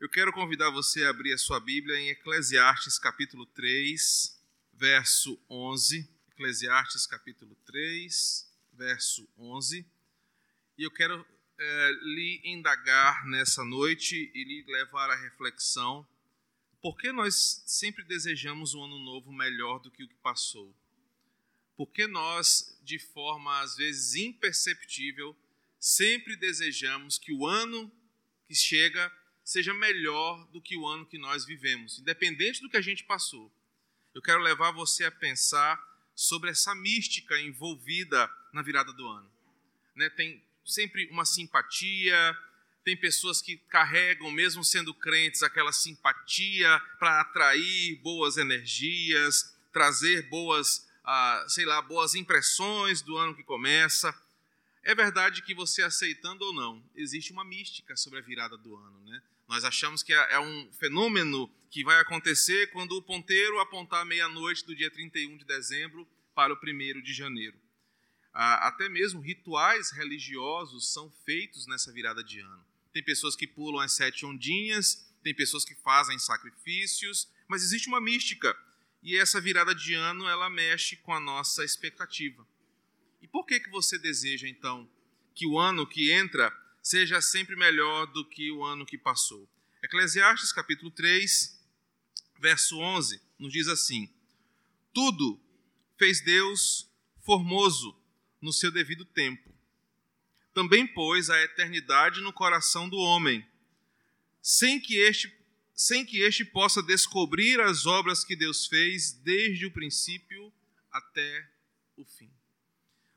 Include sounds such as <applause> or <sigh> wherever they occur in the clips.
Eu quero convidar você a abrir a sua Bíblia em Eclesiastes capítulo 3, verso 11. Eclesiastes capítulo 3, verso 11. E eu quero é, lhe indagar nessa noite e lhe levar à reflexão por que nós sempre desejamos um ano novo melhor do que o que passou? Por que nós, de forma às vezes imperceptível, sempre desejamos que o ano que chega seja melhor do que o ano que nós vivemos, independente do que a gente passou. Eu quero levar você a pensar sobre essa mística envolvida na virada do ano. Né? Tem sempre uma simpatia, tem pessoas que carregam, mesmo sendo crentes, aquela simpatia para atrair boas energias, trazer boas, ah, sei lá, boas impressões do ano que começa. É verdade que você aceitando ou não, existe uma mística sobre a virada do ano, né? Nós achamos que é, é um fenômeno que vai acontecer quando o ponteiro apontar meia-noite do dia 31 de dezembro para o 1 de janeiro. Até mesmo rituais religiosos são feitos nessa virada de ano. Tem pessoas que pulam as sete ondinhas, tem pessoas que fazem sacrifícios, mas existe uma mística. E essa virada de ano, ela mexe com a nossa expectativa. E por que, que você deseja, então, que o ano que entra seja sempre melhor do que o ano que passou. Eclesiastes capítulo 3, verso 11, nos diz assim: Tudo fez Deus formoso no seu devido tempo. Também pôs a eternidade no coração do homem, sem que este sem que este possa descobrir as obras que Deus fez desde o princípio até o fim.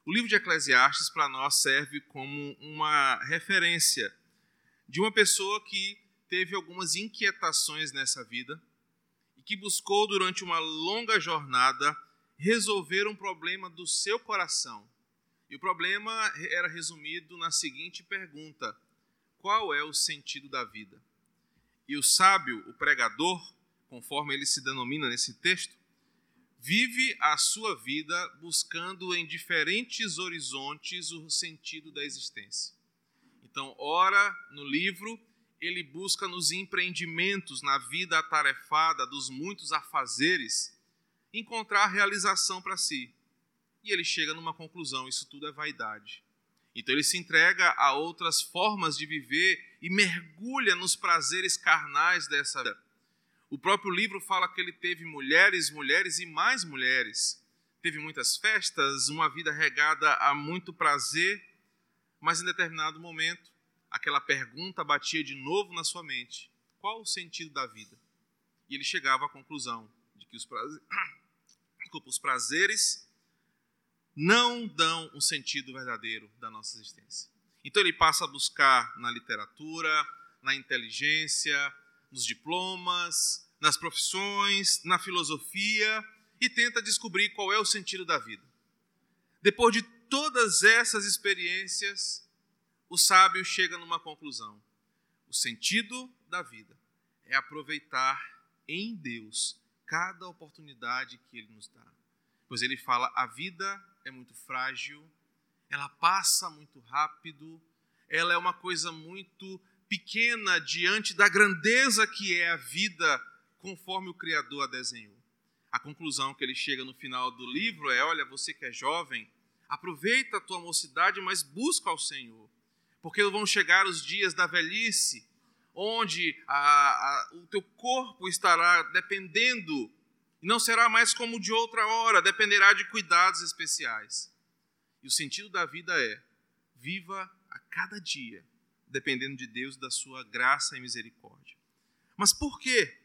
O livro de Eclesiastes para nós serve como uma referência de uma pessoa que teve algumas inquietações nessa vida e que buscou durante uma longa jornada resolver um problema do seu coração. E o problema era resumido na seguinte pergunta: qual é o sentido da vida? E o sábio, o pregador, conforme ele se denomina nesse texto, vive a sua vida buscando em diferentes horizontes o sentido da existência. Então, ora no livro, ele busca nos empreendimentos, na vida atarefada dos muitos afazeres, encontrar realização para si. E ele chega numa conclusão: isso tudo é vaidade. Então ele se entrega a outras formas de viver e mergulha nos prazeres carnais dessa vida o próprio livro fala que ele teve mulheres, mulheres e mais mulheres. Teve muitas festas, uma vida regada a muito prazer, mas em determinado momento, aquela pergunta batia de novo na sua mente: qual o sentido da vida? E ele chegava à conclusão de que os prazeres, <coughs> Desculpa, os prazeres não dão um sentido verdadeiro da nossa existência. Então ele passa a buscar na literatura, na inteligência, nos diplomas, nas profissões, na filosofia e tenta descobrir qual é o sentido da vida. Depois de todas essas experiências, o sábio chega numa conclusão: o sentido da vida é aproveitar em Deus cada oportunidade que Ele nos dá. Pois ele fala: a vida é muito frágil, ela passa muito rápido, ela é uma coisa muito pequena diante da grandeza que é a vida conforme o Criador a desenhou. A conclusão que ele chega no final do livro é: olha, você que é jovem, aproveita a tua mocidade, mas busca ao Senhor, porque vão chegar os dias da velhice, onde a, a, o teu corpo estará dependendo, e não será mais como de outra hora, dependerá de cuidados especiais. E o sentido da vida é: viva a cada dia dependendo de Deus, da sua graça e misericórdia. Mas por quê?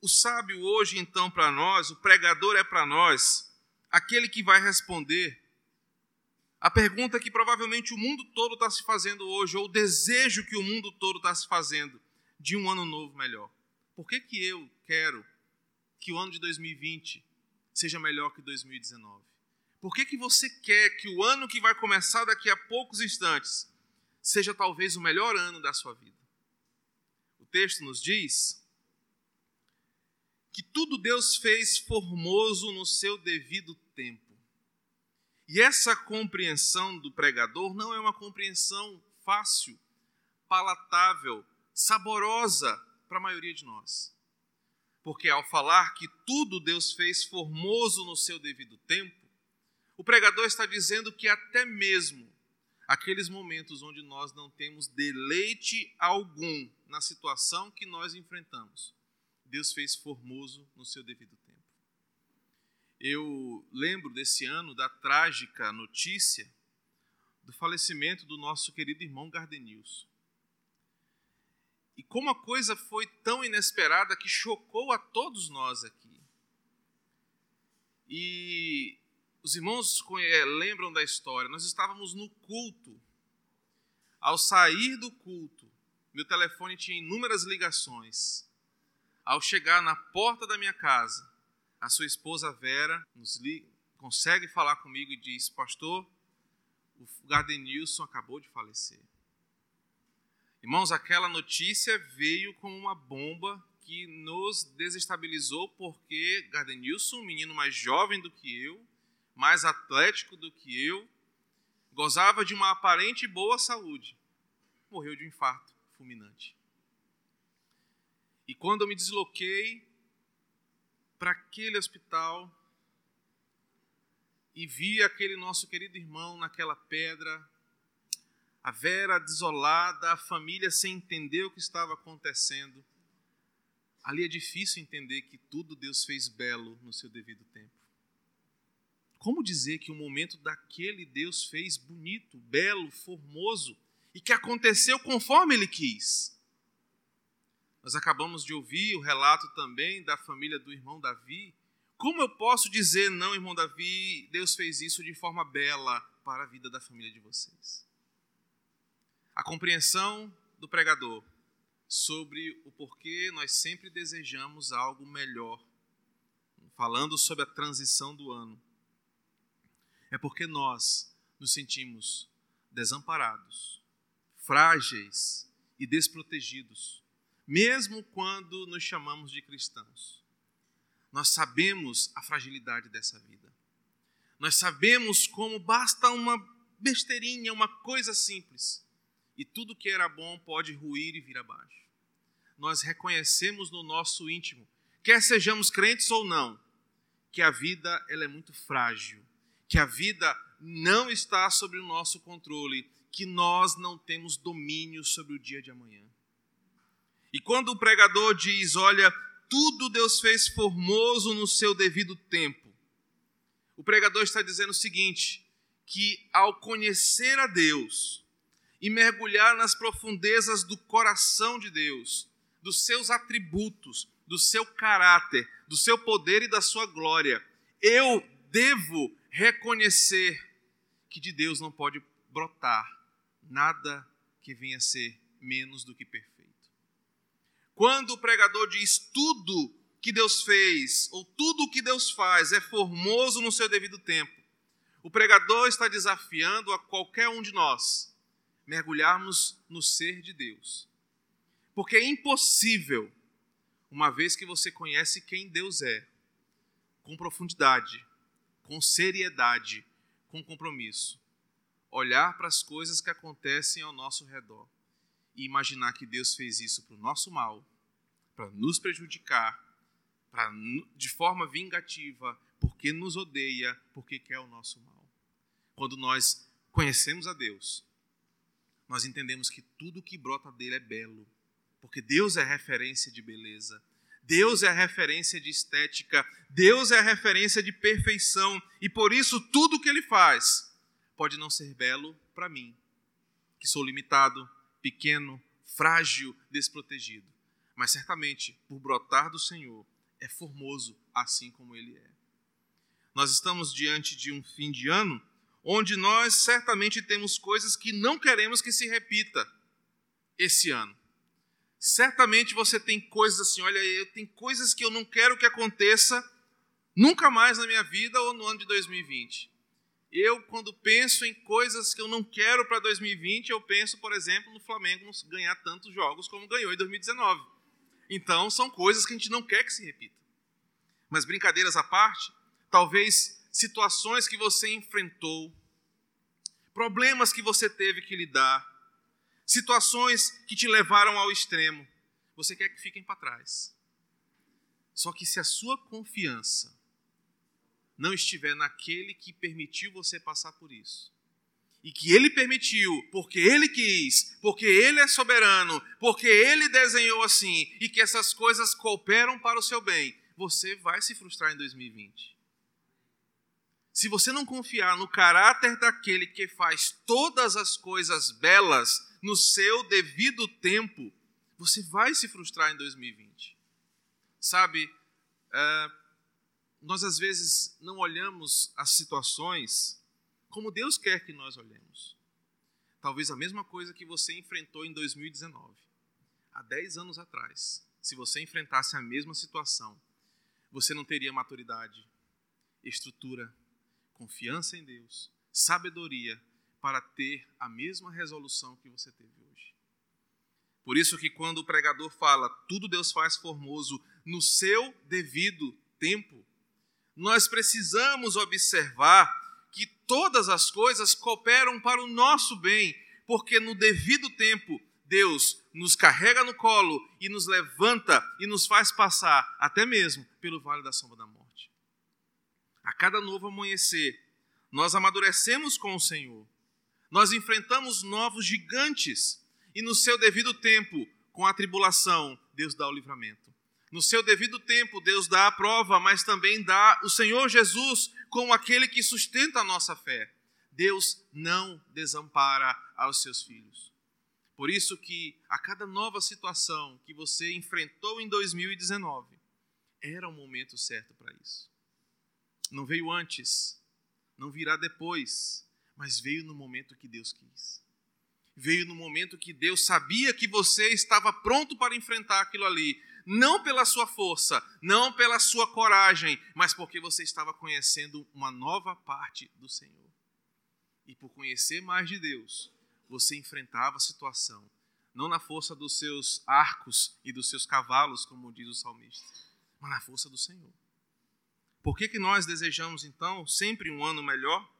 O sábio hoje, então, para nós, o pregador é para nós, aquele que vai responder a pergunta que provavelmente o mundo todo está se fazendo hoje, ou o desejo que o mundo todo está se fazendo de um ano novo melhor. Por que, que eu quero que o ano de 2020 seja melhor que 2019? Por que, que você quer que o ano que vai começar daqui a poucos instantes seja talvez o melhor ano da sua vida. O texto nos diz que tudo Deus fez formoso no seu devido tempo. E essa compreensão do pregador não é uma compreensão fácil, palatável, saborosa para a maioria de nós. Porque ao falar que tudo Deus fez formoso no seu devido tempo, o pregador está dizendo que até mesmo aqueles momentos onde nós não temos deleite algum na situação que nós enfrentamos, Deus fez formoso no seu devido tempo. Eu lembro desse ano da trágica notícia do falecimento do nosso querido irmão Gardenilson. E como a coisa foi tão inesperada que chocou a todos nós aqui. E os irmãos eh, lembram da história, nós estávamos no culto. Ao sair do culto, meu telefone tinha inúmeras ligações. Ao chegar na porta da minha casa, a sua esposa Vera liga, consegue falar comigo e diz: Pastor, o Gardenilson acabou de falecer. Irmãos, aquela notícia veio como uma bomba que nos desestabilizou, porque Gardenilson, um menino mais jovem do que eu, mais atlético do que eu, gozava de uma aparente boa saúde, morreu de um infarto fulminante. E quando eu me desloquei para aquele hospital, e vi aquele nosso querido irmão naquela pedra, a Vera desolada, a família sem entender o que estava acontecendo. Ali é difícil entender que tudo Deus fez belo no seu devido tempo. Como dizer que o momento daquele Deus fez bonito, belo, formoso e que aconteceu conforme ele quis? Nós acabamos de ouvir o relato também da família do irmão Davi, como eu posso dizer, não, irmão Davi, Deus fez isso de forma bela para a vida da família de vocês? A compreensão do pregador sobre o porquê nós sempre desejamos algo melhor, falando sobre a transição do ano, é porque nós nos sentimos desamparados, frágeis e desprotegidos, mesmo quando nos chamamos de cristãos. Nós sabemos a fragilidade dessa vida. Nós sabemos como basta uma besteirinha, uma coisa simples, e tudo que era bom pode ruir e vir abaixo. Nós reconhecemos no nosso íntimo, quer sejamos crentes ou não, que a vida ela é muito frágil, que a vida não está sob o nosso controle, que nós não temos domínio sobre o dia de amanhã. E quando o pregador diz, olha, tudo Deus fez formoso no seu devido tempo. O pregador está dizendo o seguinte: que ao conhecer a Deus e mergulhar nas profundezas do coração de Deus, dos seus atributos, do seu caráter, do seu poder e da sua glória, eu devo reconhecer que de Deus não pode brotar nada que venha a ser menos do que perfeito. Quando o pregador diz tudo que Deus fez, ou tudo o que Deus faz é formoso no seu devido tempo, o pregador está desafiando a qualquer um de nós mergulharmos no ser de Deus. Porque é impossível, uma vez que você conhece quem Deus é, com profundidade, com seriedade, com compromisso, olhar para as coisas que acontecem ao nosso redor e imaginar que Deus fez isso para o nosso mal, para nos prejudicar, para de forma vingativa, porque nos odeia, porque quer o nosso mal. Quando nós conhecemos a Deus, nós entendemos que tudo que brota dele é belo, porque Deus é referência de beleza. Deus é a referência de estética, Deus é a referência de perfeição, e por isso tudo que ele faz pode não ser belo para mim, que sou limitado, pequeno, frágil, desprotegido. Mas certamente, por brotar do Senhor, é formoso assim como ele é. Nós estamos diante de um fim de ano onde nós certamente temos coisas que não queremos que se repita esse ano. Certamente você tem coisas assim, olha, eu tenho coisas que eu não quero que aconteça nunca mais na minha vida ou no ano de 2020. Eu, quando penso em coisas que eu não quero para 2020, eu penso, por exemplo, no Flamengo ganhar tantos jogos como ganhou em 2019. Então, são coisas que a gente não quer que se repita. Mas, brincadeiras à parte, talvez situações que você enfrentou, problemas que você teve que lidar, situações que te levaram ao extremo, você quer que fiquem para trás. Só que se a sua confiança não estiver naquele que permitiu você passar por isso, e que ele permitiu, porque ele quis, porque ele é soberano, porque ele desenhou assim, e que essas coisas cooperam para o seu bem, você vai se frustrar em 2020. Se você não confiar no caráter daquele que faz todas as coisas belas no seu devido tempo, você vai se frustrar em 2020. Sabe, é, nós às vezes não olhamos as situações como Deus quer que nós olhemos. Talvez a mesma coisa que você enfrentou em 2019, há 10 anos atrás. Se você enfrentasse a mesma situação, você não teria maturidade, estrutura, confiança em Deus, sabedoria para ter a mesma resolução que você teve hoje. Por isso que quando o pregador fala, tudo Deus faz formoso no seu devido tempo, nós precisamos observar que todas as coisas cooperam para o nosso bem, porque no devido tempo Deus nos carrega no colo e nos levanta e nos faz passar até mesmo pelo vale da sombra da morte. A cada novo amanhecer, nós amadurecemos com o Senhor. Nós enfrentamos novos gigantes e no seu devido tempo, com a tribulação, Deus dá o livramento. No seu devido tempo, Deus dá a prova, mas também dá o Senhor Jesus como aquele que sustenta a nossa fé. Deus não desampara aos seus filhos. Por isso que a cada nova situação que você enfrentou em 2019, era o momento certo para isso. Não veio antes, não virá depois, mas veio no momento que Deus quis. Veio no momento que Deus sabia que você estava pronto para enfrentar aquilo ali, não pela sua força, não pela sua coragem, mas porque você estava conhecendo uma nova parte do Senhor. E por conhecer mais de Deus, você enfrentava a situação, não na força dos seus arcos e dos seus cavalos, como diz o salmista, mas na força do Senhor. Por que, que nós desejamos, então, sempre um ano melhor?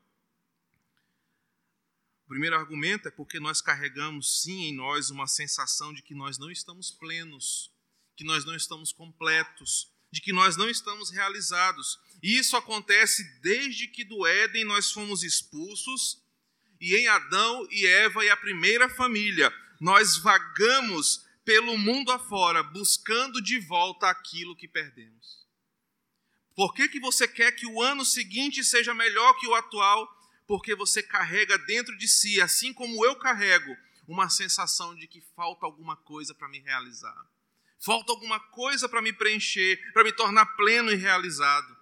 Primeiro argumento é porque nós carregamos, sim, em nós uma sensação de que nós não estamos plenos que nós não estamos completos, de que nós não estamos realizados. E isso acontece desde que do Éden nós fomos expulsos e em Adão e Eva e a primeira família nós vagamos pelo mundo afora buscando de volta aquilo que perdemos. Por que, que você quer que o ano seguinte seja melhor que o atual? Porque você carrega dentro de si, assim como eu carrego, uma sensação de que falta alguma coisa para me realizar. Falta alguma coisa para me preencher, para me tornar pleno e realizado.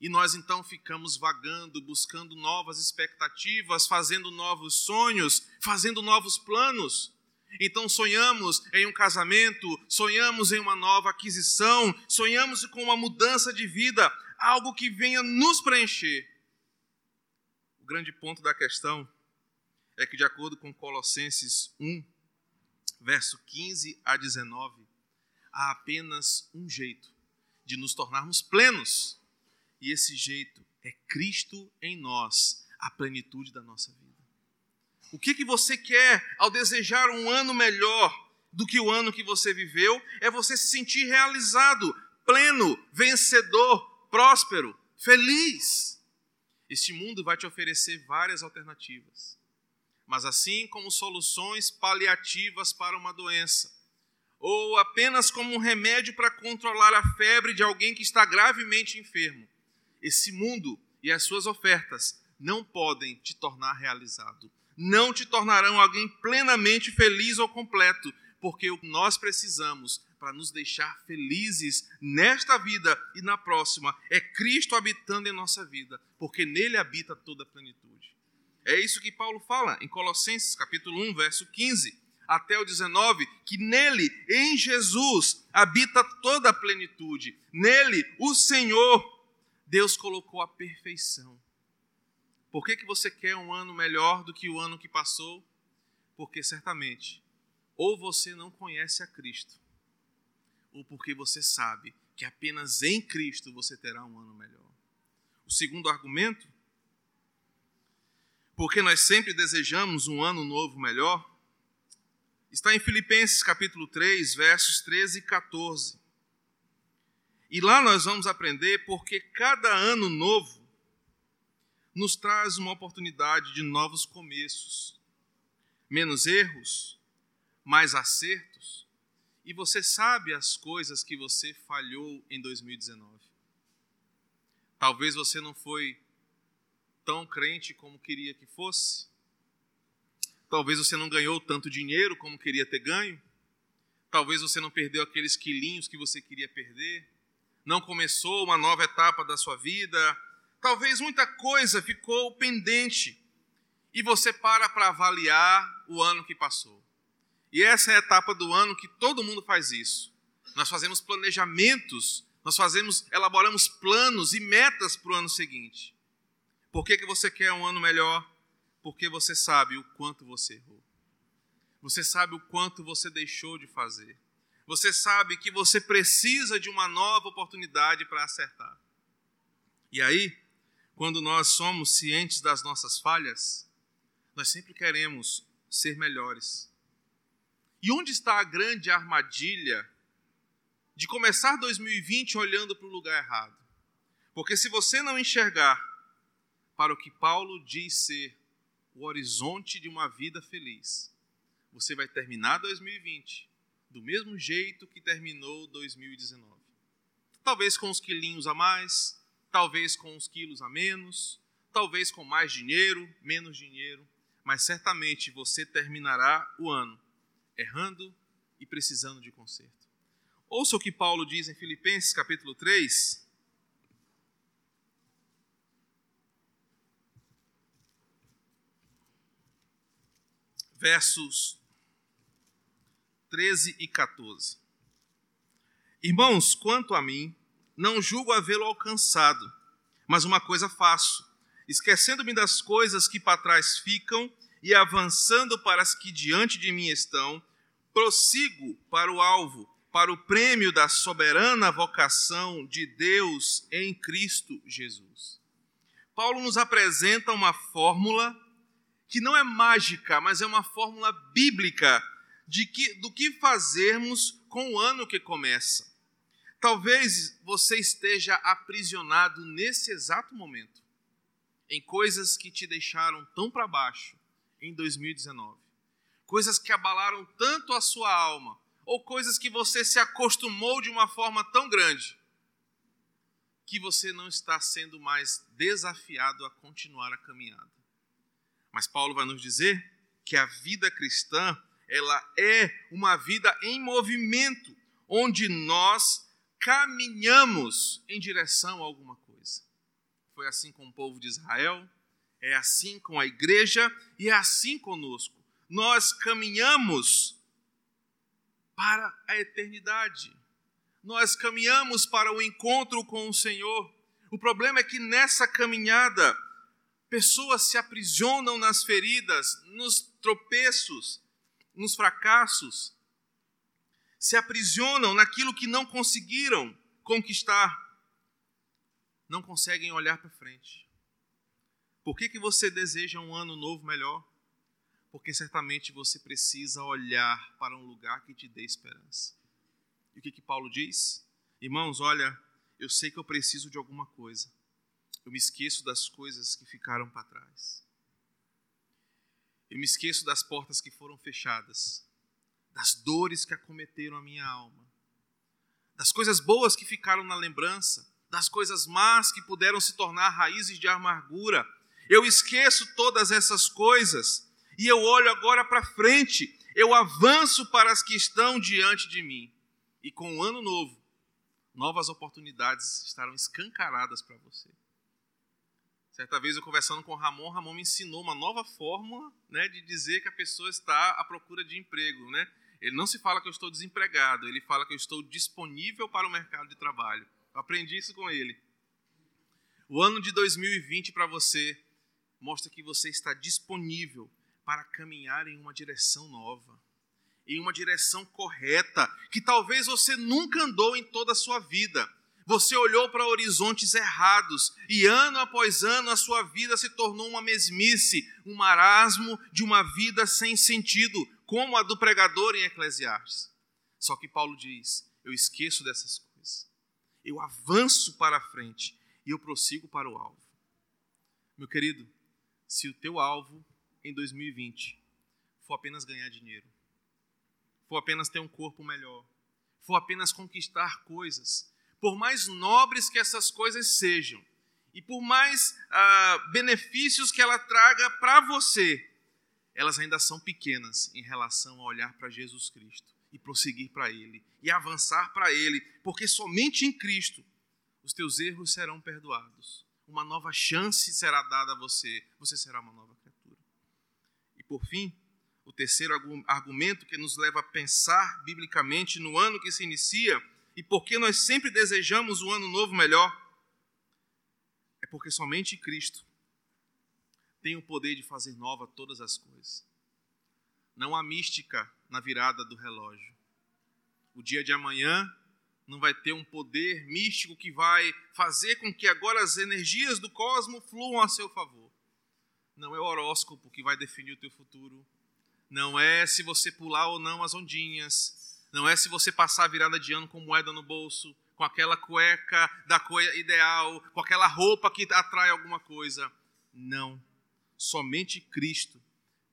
E nós então ficamos vagando, buscando novas expectativas, fazendo novos sonhos, fazendo novos planos. Então sonhamos em um casamento, sonhamos em uma nova aquisição, sonhamos com uma mudança de vida, algo que venha nos preencher. O grande ponto da questão é que, de acordo com Colossenses 1, verso 15 a 19, há apenas um jeito de nos tornarmos plenos, e esse jeito é Cristo em nós, a plenitude da nossa vida. O que, que você quer ao desejar um ano melhor do que o ano que você viveu? É você se sentir realizado, pleno, vencedor, próspero, feliz. Este mundo vai te oferecer várias alternativas, mas assim como soluções paliativas para uma doença, ou apenas como um remédio para controlar a febre de alguém que está gravemente enfermo. Esse mundo e as suas ofertas não podem te tornar realizado, não te tornarão alguém plenamente feliz ou completo, porque nós precisamos para nos deixar felizes nesta vida e na próxima é Cristo habitando em nossa vida, porque nele habita toda a plenitude. É isso que Paulo fala em Colossenses capítulo 1, verso 15 até o 19, que nele, em Jesus, habita toda a plenitude. Nele, o Senhor, Deus colocou a perfeição. Por que, que você quer um ano melhor do que o ano que passou? Porque certamente, ou você não conhece a Cristo, ou porque você sabe que apenas em Cristo você terá um ano melhor. O segundo argumento, porque nós sempre desejamos um ano novo melhor, está em Filipenses capítulo 3, versos 13 e 14. E lá nós vamos aprender porque cada ano novo nos traz uma oportunidade de novos começos, menos erros, mais acertos, e você sabe as coisas que você falhou em 2019. Talvez você não foi tão crente como queria que fosse. Talvez você não ganhou tanto dinheiro como queria ter ganho. Talvez você não perdeu aqueles quilinhos que você queria perder. Não começou uma nova etapa da sua vida. Talvez muita coisa ficou pendente. E você para para avaliar o ano que passou. E essa é a etapa do ano que todo mundo faz isso. Nós fazemos planejamentos, nós fazemos, elaboramos planos e metas para o ano seguinte. Por que, que você quer um ano melhor? Porque você sabe o quanto você errou. Você sabe o quanto você deixou de fazer. Você sabe que você precisa de uma nova oportunidade para acertar. E aí, quando nós somos cientes das nossas falhas, nós sempre queremos ser melhores. E onde está a grande armadilha de começar 2020 olhando para o lugar errado? Porque se você não enxergar para o que Paulo diz ser o horizonte de uma vida feliz, você vai terminar 2020 do mesmo jeito que terminou 2019. Talvez com uns quilinhos a mais, talvez com uns quilos a menos, talvez com mais dinheiro, menos dinheiro, mas certamente você terminará o ano errando e precisando de conserto. Ouça o que Paulo diz em Filipenses capítulo 3. Versos 13 e 14. Irmãos, quanto a mim, não julgo havê-lo alcançado, mas uma coisa faço, esquecendo-me das coisas que para trás ficam e avançando para as que diante de mim estão, prossigo para o alvo, para o prêmio da soberana vocação de Deus em Cristo Jesus. Paulo nos apresenta uma fórmula que não é mágica, mas é uma fórmula bíblica de que, do que fazermos com o ano que começa. Talvez você esteja aprisionado nesse exato momento em coisas que te deixaram tão para baixo em 2019. Coisas que abalaram tanto a sua alma, ou coisas que você se acostumou de uma forma tão grande que você não está sendo mais desafiado a continuar a caminhada. Mas Paulo vai nos dizer que a vida cristã, ela é uma vida em movimento, onde nós caminhamos em direção a alguma coisa. Foi assim com o povo de Israel, é assim com a igreja e é assim conosco. Nós caminhamos para a eternidade. Nós caminhamos para o encontro com o Senhor. O problema é que nessa caminhada, pessoas se aprisionam nas feridas, nos tropeços, nos fracassos, se aprisionam naquilo que não conseguiram conquistar, não conseguem olhar para frente. Por que, que você deseja um ano novo melhor? Porque certamente você precisa olhar para um lugar que te dê esperança. E o que, que Paulo diz? Irmãos, olha, eu sei que eu preciso de alguma coisa. Eu me esqueço das coisas que ficaram para trás. Eu me esqueço das portas que foram fechadas, das dores que acometeram a minha alma, das coisas boas que ficaram na lembrança, das coisas más que puderam se tornar raízes de amargura eu esqueço todas essas coisas e eu olho agora para frente, eu avanço para as que estão diante de mim. E com o ano novo, novas oportunidades estarão escancaradas para você. Certa vez eu conversando com o Ramon, Ramon me ensinou uma nova fórmula né, de dizer que a pessoa está à procura de emprego. Né? Ele não se fala que eu estou desempregado, ele fala que eu estou disponível para o mercado de trabalho. Eu aprendi isso com ele. O ano de 2020 para você mostra que você está disponível para caminhar em uma direção nova, em uma direção correta, que talvez você nunca andou em toda a sua vida. Você olhou para horizontes errados e ano após ano a sua vida se tornou uma mesmice, um marasmo de uma vida sem sentido. como a do pregador em Eclesiastes. Só que Paulo diz: eu esqueço dessas coisas. Eu avanço para a frente e eu prossigo para o alvo. Meu querido, se o teu alvo em 2020 for apenas ganhar dinheiro, for apenas ter um corpo melhor, for apenas conquistar coisas, por mais nobres que essas coisas sejam, e por mais ah, benefícios que ela traga para você, elas ainda são pequenas em relação a olhar para Jesus Cristo e prosseguir para Ele e avançar para Ele, porque somente em Cristo os teus erros serão perdoados, uma nova chance será dada a você, você será uma nova criatura. E por fim, o terceiro argumento que nos leva a pensar biblicamente no ano que se inicia e porque nós sempre desejamos o ano novo melhor, é porque somente Cristo tem o poder de fazer nova todas as coisas. Não há mística na virada do relógio. O dia de amanhã não vai ter um poder místico que vai fazer com que agora as energias do cosmos fluam a seu favor. Não é o horóscopo que vai definir o teu futuro. Não é se você pular ou não as ondinhas. Não é se você passar a virada de ano com moeda no bolso, com aquela cueca da cor ideal, com aquela roupa que atrai alguma coisa. Não. Somente Cristo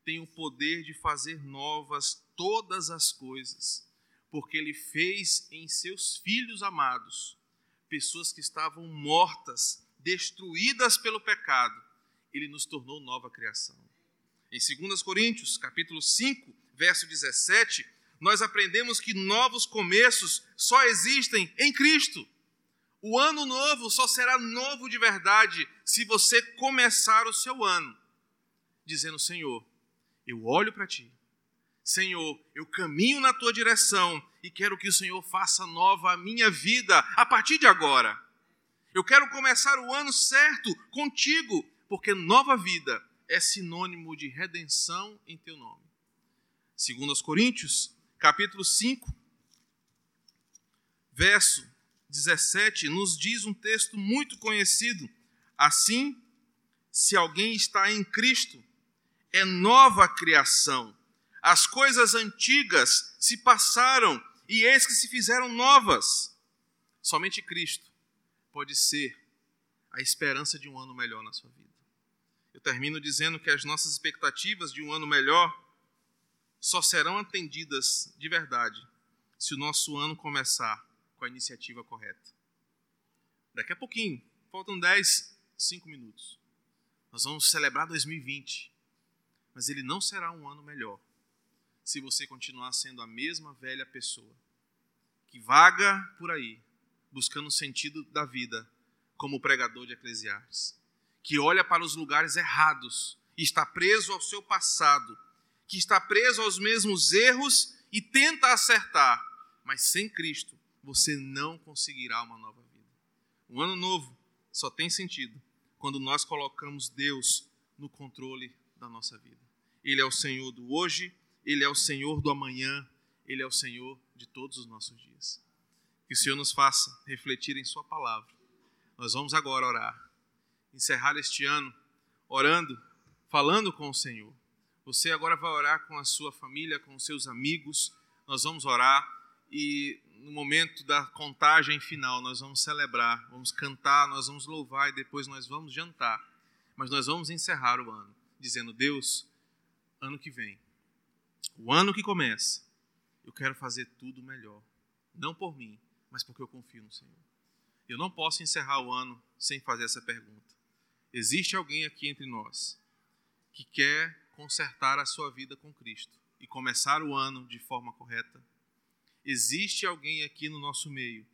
tem o poder de fazer novas todas as coisas, porque Ele fez em seus filhos amados pessoas que estavam mortas, destruídas pelo pecado, Ele nos tornou nova criação. Em 2 Coríntios, capítulo 5, verso 17, nós aprendemos que novos começos só existem em Cristo. O ano novo só será novo de verdade se você começar o seu ano dizendo: Senhor, eu olho para ti. Senhor, eu caminho na tua direção e quero que o Senhor faça nova a minha vida a partir de agora. Eu quero começar o ano certo contigo, porque nova vida é sinônimo de redenção em teu nome. Segundo aos Coríntios, capítulo 5, verso 17, nos diz um texto muito conhecido. Assim, se alguém está em Cristo, é nova criação. As coisas antigas se passaram e eis que se fizeram novas. Somente Cristo pode ser a esperança de um ano melhor na sua vida. Eu termino dizendo que as nossas expectativas de um ano melhor só serão atendidas de verdade se o nosso ano começar com a iniciativa correta. Daqui a pouquinho, faltam 10, 5 minutos. Nós vamos celebrar 2020 mas ele não será um ano melhor se você continuar sendo a mesma velha pessoa que vaga por aí, buscando o sentido da vida, como pregador de Eclesiastes, que olha para os lugares errados está preso ao seu passado, que está preso aos mesmos erros e tenta acertar, mas sem Cristo você não conseguirá uma nova vida. Um ano novo só tem sentido quando nós colocamos Deus no controle da nossa vida. Ele é o Senhor do hoje, Ele é o Senhor do amanhã, Ele é o Senhor de todos os nossos dias. Que o Senhor nos faça refletir em Sua palavra. Nós vamos agora orar, encerrar este ano orando, falando com o Senhor. Você agora vai orar com a sua família, com os seus amigos. Nós vamos orar e no momento da contagem final nós vamos celebrar, vamos cantar, nós vamos louvar e depois nós vamos jantar. Mas nós vamos encerrar o ano dizendo: Deus, ano que vem, o ano que começa, eu quero fazer tudo melhor. Não por mim, mas porque eu confio no Senhor. Eu não posso encerrar o ano sem fazer essa pergunta. Existe alguém aqui entre nós que quer consertar a sua vida com Cristo e começar o ano de forma correta? Existe alguém aqui no nosso meio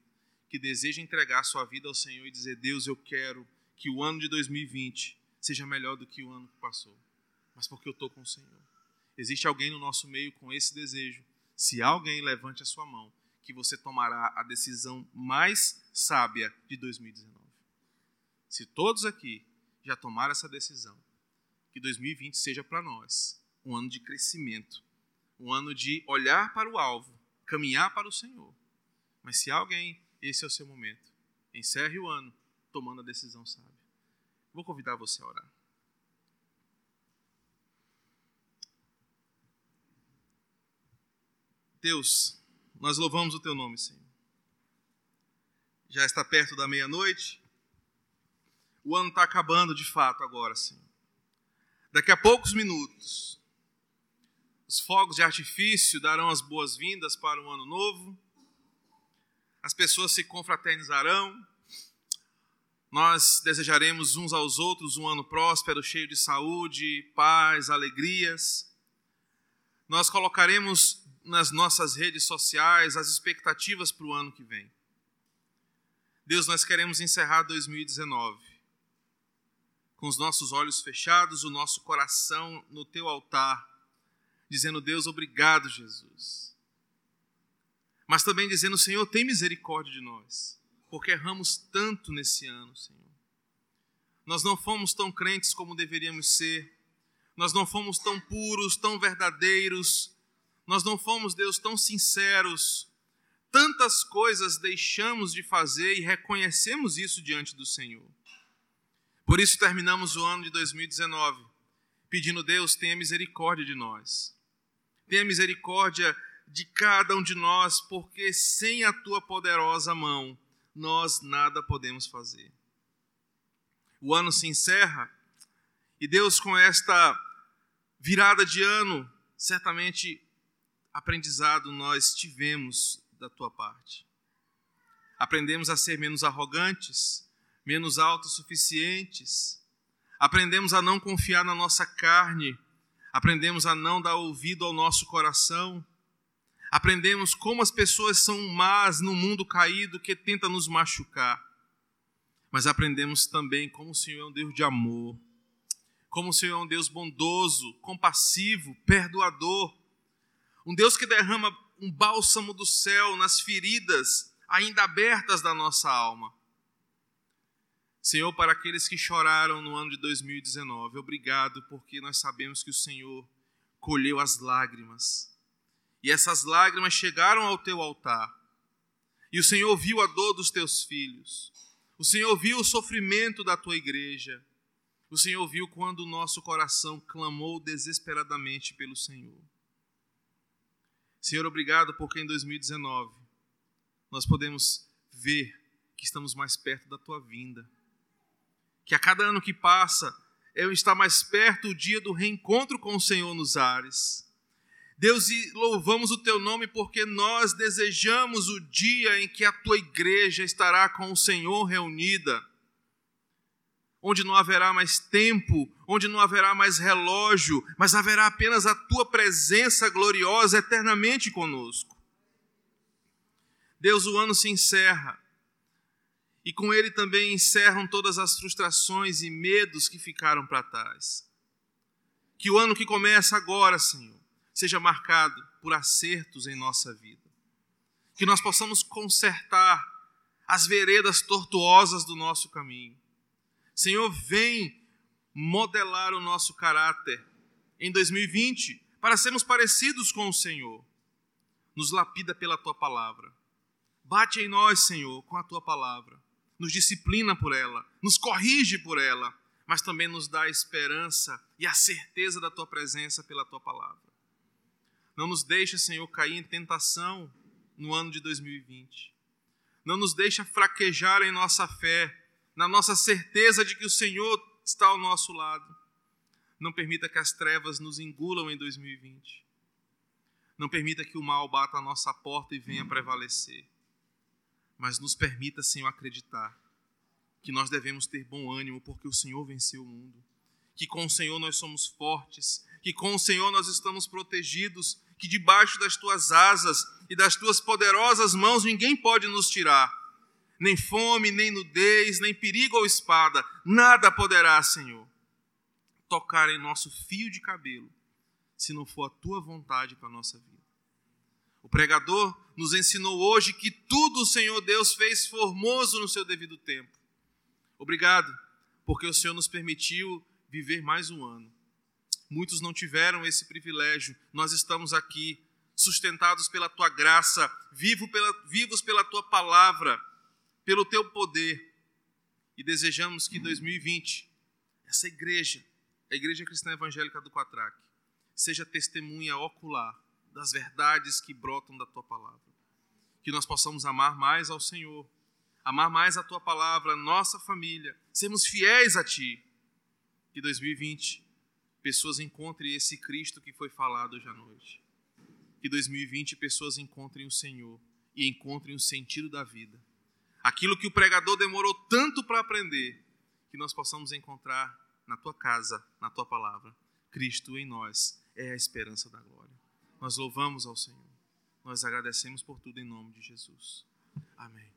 que deseja entregar sua vida ao Senhor e dizer: Deus, eu quero que o ano de 2020 seja melhor do que o ano que passou mas porque eu estou com o Senhor. Existe alguém no nosso meio com esse desejo? Se alguém levante a sua mão, que você tomará a decisão mais sábia de 2019. Se todos aqui já tomaram essa decisão, que 2020 seja para nós um ano de crescimento, um ano de olhar para o alvo, caminhar para o Senhor. Mas se alguém, esse é o seu momento, encerre o ano tomando a decisão sábia. Vou convidar você a orar. Deus, nós louvamos o teu nome, Senhor. Já está perto da meia-noite. O ano está acabando de fato agora, Senhor. Daqui a poucos minutos, os fogos de artifício darão as boas-vindas para o ano novo. As pessoas se confraternizarão. Nós desejaremos uns aos outros um ano próspero, cheio de saúde, paz, alegrias. Nós colocaremos nas nossas redes sociais as expectativas para o ano que vem. Deus, nós queremos encerrar 2019 com os nossos olhos fechados, o nosso coração no teu altar, dizendo: Deus, obrigado, Jesus. Mas também dizendo: Senhor, tem misericórdia de nós, porque erramos tanto nesse ano, Senhor. Nós não fomos tão crentes como deveríamos ser, nós não fomos tão puros, tão verdadeiros, nós não fomos, Deus, tão sinceros. Tantas coisas deixamos de fazer e reconhecemos isso diante do Senhor. Por isso terminamos o ano de 2019 pedindo, Deus, tenha misericórdia de nós. Tenha misericórdia de cada um de nós, porque sem a tua poderosa mão nós nada podemos fazer. O ano se encerra e Deus, com esta virada de ano, certamente aprendizado nós tivemos da tua parte. Aprendemos a ser menos arrogantes, menos autossuficientes. Aprendemos a não confiar na nossa carne. Aprendemos a não dar ouvido ao nosso coração. Aprendemos como as pessoas são más no mundo caído que tenta nos machucar. Mas aprendemos também como o Senhor é um Deus de amor, como o Senhor é um Deus bondoso, compassivo, perdoador, um Deus que derrama um bálsamo do céu nas feridas ainda abertas da nossa alma. Senhor, para aqueles que choraram no ano de 2019, obrigado, porque nós sabemos que o Senhor colheu as lágrimas. E essas lágrimas chegaram ao teu altar. E o Senhor viu a dor dos teus filhos. O Senhor viu o sofrimento da tua igreja. O Senhor viu quando o nosso coração clamou desesperadamente pelo Senhor. Senhor, obrigado porque em 2019 nós podemos ver que estamos mais perto da tua vinda. Que a cada ano que passa, é está mais perto o dia do reencontro com o Senhor nos ares. Deus, e louvamos o teu nome porque nós desejamos o dia em que a tua igreja estará com o Senhor reunida onde não haverá mais tempo, onde não haverá mais relógio, mas haverá apenas a tua presença gloriosa eternamente conosco. Deus, o ano se encerra, e com ele também encerram todas as frustrações e medos que ficaram para trás. Que o ano que começa agora, Senhor, seja marcado por acertos em nossa vida. Que nós possamos consertar as veredas tortuosas do nosso caminho Senhor, vem modelar o nosso caráter em 2020 para sermos parecidos com o Senhor. Nos lapida pela tua palavra. Bate em nós, Senhor, com a tua palavra. Nos disciplina por ela, nos corrige por ela, mas também nos dá a esperança e a certeza da tua presença pela tua palavra. Não nos deixa, Senhor, cair em tentação no ano de 2020. Não nos deixa fraquejar em nossa fé na nossa certeza de que o Senhor está ao nosso lado. Não permita que as trevas nos engulam em 2020. Não permita que o mal bata a nossa porta e venha prevalecer. Mas nos permita, Senhor, acreditar que nós devemos ter bom ânimo porque o Senhor venceu o mundo. Que com o Senhor nós somos fortes, que com o Senhor nós estamos protegidos, que debaixo das tuas asas e das tuas poderosas mãos ninguém pode nos tirar nem fome, nem nudez, nem perigo ou espada, nada poderá, Senhor, tocar em nosso fio de cabelo, se não for a tua vontade para a nossa vida. O pregador nos ensinou hoje que tudo o Senhor Deus fez formoso no seu devido tempo. Obrigado, porque o Senhor nos permitiu viver mais um ano. Muitos não tiveram esse privilégio. Nós estamos aqui, sustentados pela tua graça, pela, vivos pela tua palavra pelo teu poder. E desejamos que em 2020, essa igreja, a Igreja Cristã Evangélica do Quatraque, seja testemunha ocular das verdades que brotam da tua palavra. Que nós possamos amar mais ao Senhor, amar mais a tua palavra, nossa família, sermos fiéis a ti. Que 2020 pessoas encontrem esse Cristo que foi falado hoje à noite. Que 2020 pessoas encontrem o Senhor e encontrem o sentido da vida. Aquilo que o pregador demorou tanto para aprender, que nós possamos encontrar na tua casa, na tua palavra. Cristo em nós é a esperança da glória. Nós louvamos ao Senhor. Nós agradecemos por tudo em nome de Jesus. Amém.